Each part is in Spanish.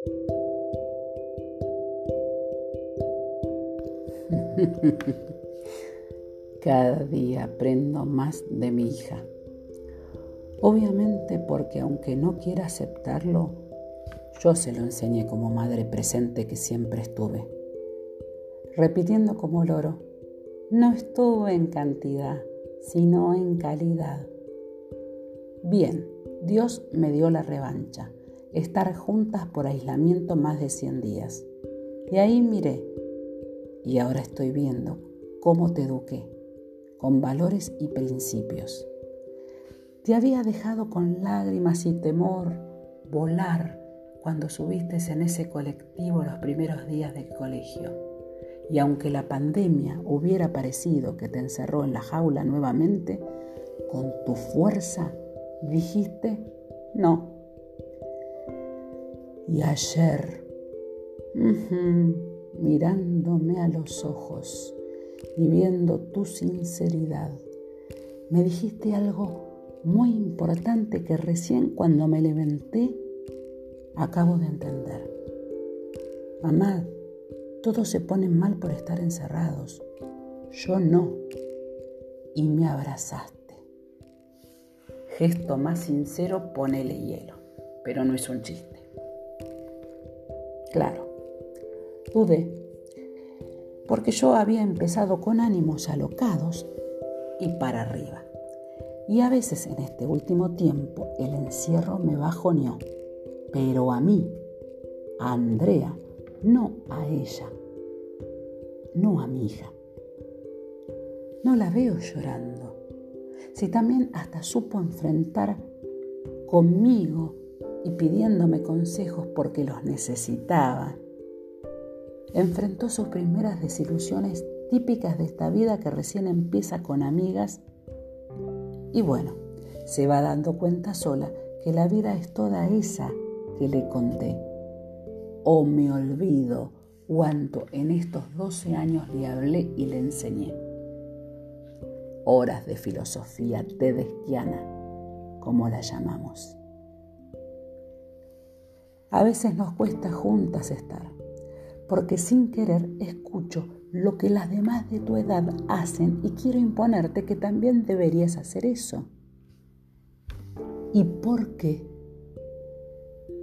Cada día aprendo más de mi hija. Obviamente porque aunque no quiera aceptarlo, yo se lo enseñé como madre presente que siempre estuve. Repitiendo como loro, no estuve en cantidad, sino en calidad. Bien, Dios me dio la revancha, estar juntas por aislamiento más de 100 días. Y ahí miré, y ahora estoy viendo cómo te eduqué, con valores y principios. Te había dejado con lágrimas y temor volar cuando subiste en ese colectivo los primeros días del colegio. Y aunque la pandemia hubiera parecido que te encerró en la jaula nuevamente, con tu fuerza dijiste no. Y ayer, mirándome a los ojos y viendo tu sinceridad, me dijiste algo muy importante que recién cuando me levanté acabo de entender. Mamá, todos se ponen mal por estar encerrados. Yo no. Y me abrazaste. Gesto más sincero, ponele hielo. Pero no es un chiste. Claro, dudé, porque yo había empezado con ánimos alocados y para arriba. Y a veces en este último tiempo el encierro me bajoneó, pero a mí, a Andrea, no a ella, no a mi hija. No la veo llorando. Si también hasta supo enfrentar conmigo y pidiéndome consejos porque los necesitaba. Enfrentó sus primeras desilusiones típicas de esta vida que recién empieza con amigas y bueno, se va dando cuenta sola que la vida es toda esa que le conté. O me olvido cuánto en estos 12 años le hablé y le enseñé. Horas de filosofía tedesquiana, como la llamamos. A veces nos cuesta juntas estar, porque sin querer escucho lo que las demás de tu edad hacen y quiero imponerte que también deberías hacer eso. ¿Y por qué?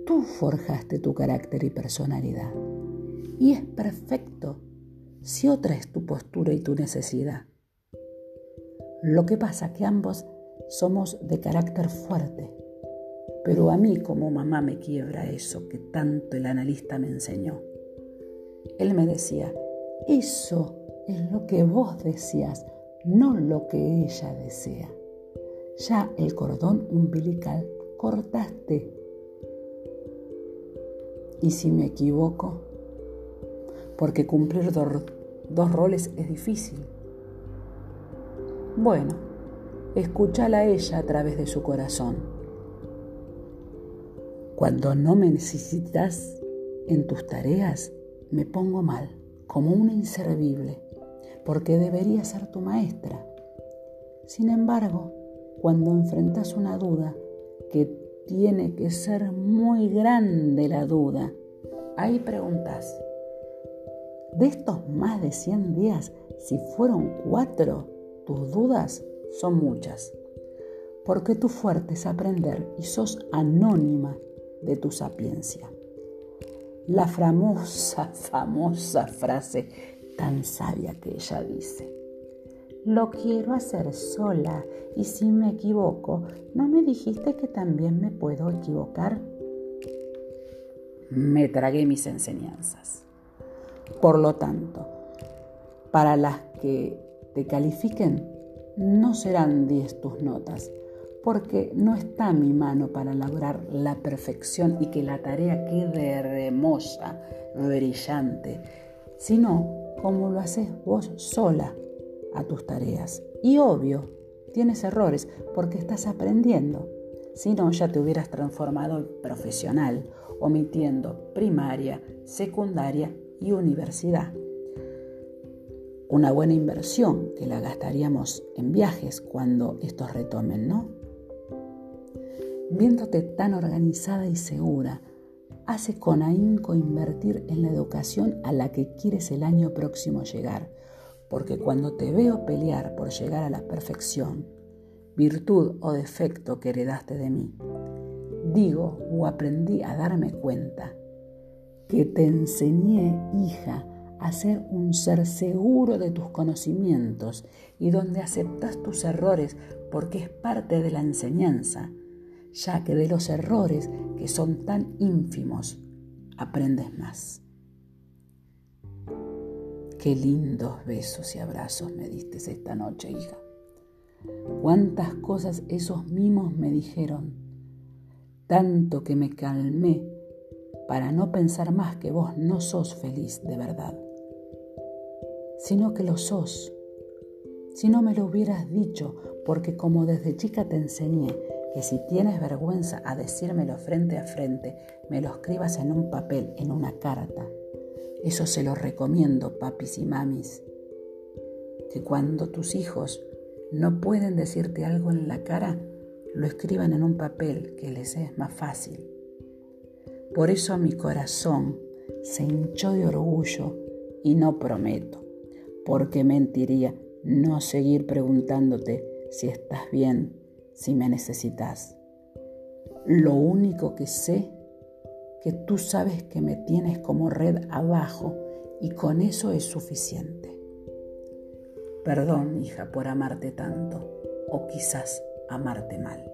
Tú forjaste tu carácter y personalidad. Y es perfecto si otra es tu postura y tu necesidad. Lo que pasa que ambos somos de carácter fuerte, pero a mí como mamá me quiebra eso que tanto el analista me enseñó. Él me decía, eso es lo que vos deseas, no lo que ella desea. Ya el cordón umbilical cortaste. ¿Y si me equivoco? Porque cumplir dos roles es difícil. Bueno, escúchala a ella a través de su corazón. Cuando no me necesitas en tus tareas, me pongo mal como una inservible, porque debería ser tu maestra. Sin embargo, cuando enfrentas una duda, que tiene que ser muy grande la duda, ahí preguntas, de estos más de 100 días, si fueron cuatro, tus dudas son muchas, porque tu fuerte es aprender y sos anónima de tu sapiencia la famosa, famosa frase tan sabia que ella dice. Lo quiero hacer sola y si me equivoco, ¿no me dijiste que también me puedo equivocar? Me tragué mis enseñanzas. Por lo tanto, para las que te califiquen, no serán 10 tus notas, porque no está mi mano para lograr la perfección y que la tarea quede hermosa, brillante, sino como lo haces vos sola a tus tareas. Y obvio, tienes errores porque estás aprendiendo. Si no, ya te hubieras transformado en profesional, omitiendo primaria, secundaria y universidad. Una buena inversión que la gastaríamos en viajes cuando estos retomen, ¿no? Viéndote tan organizada y segura, hace con ahínco invertir en la educación a la que quieres el año próximo llegar, porque cuando te veo pelear por llegar a la perfección, virtud o defecto que heredaste de mí, digo o aprendí a darme cuenta que te enseñé, hija, a ser un ser seguro de tus conocimientos y donde aceptas tus errores porque es parte de la enseñanza, ya que de los errores que son tan ínfimos aprendes más. Qué lindos besos y abrazos me diste esta noche, hija. Cuántas cosas esos mimos me dijeron, tanto que me calmé para no pensar más que vos no sos feliz de verdad, sino que lo sos. Si no me lo hubieras dicho, porque como desde chica te enseñé que si tienes vergüenza a decírmelo frente a frente, me lo escribas en un papel, en una carta. Eso se lo recomiendo, papis y mamis. Que cuando tus hijos no pueden decirte algo en la cara, lo escriban en un papel que les es más fácil. Por eso mi corazón se hinchó de orgullo y no prometo, porque mentiría no seguir preguntándote si estás bien, si me necesitas. Lo único que sé que tú sabes que me tienes como red abajo y con eso es suficiente. Perdón, hija, por amarte tanto, o quizás amarte mal.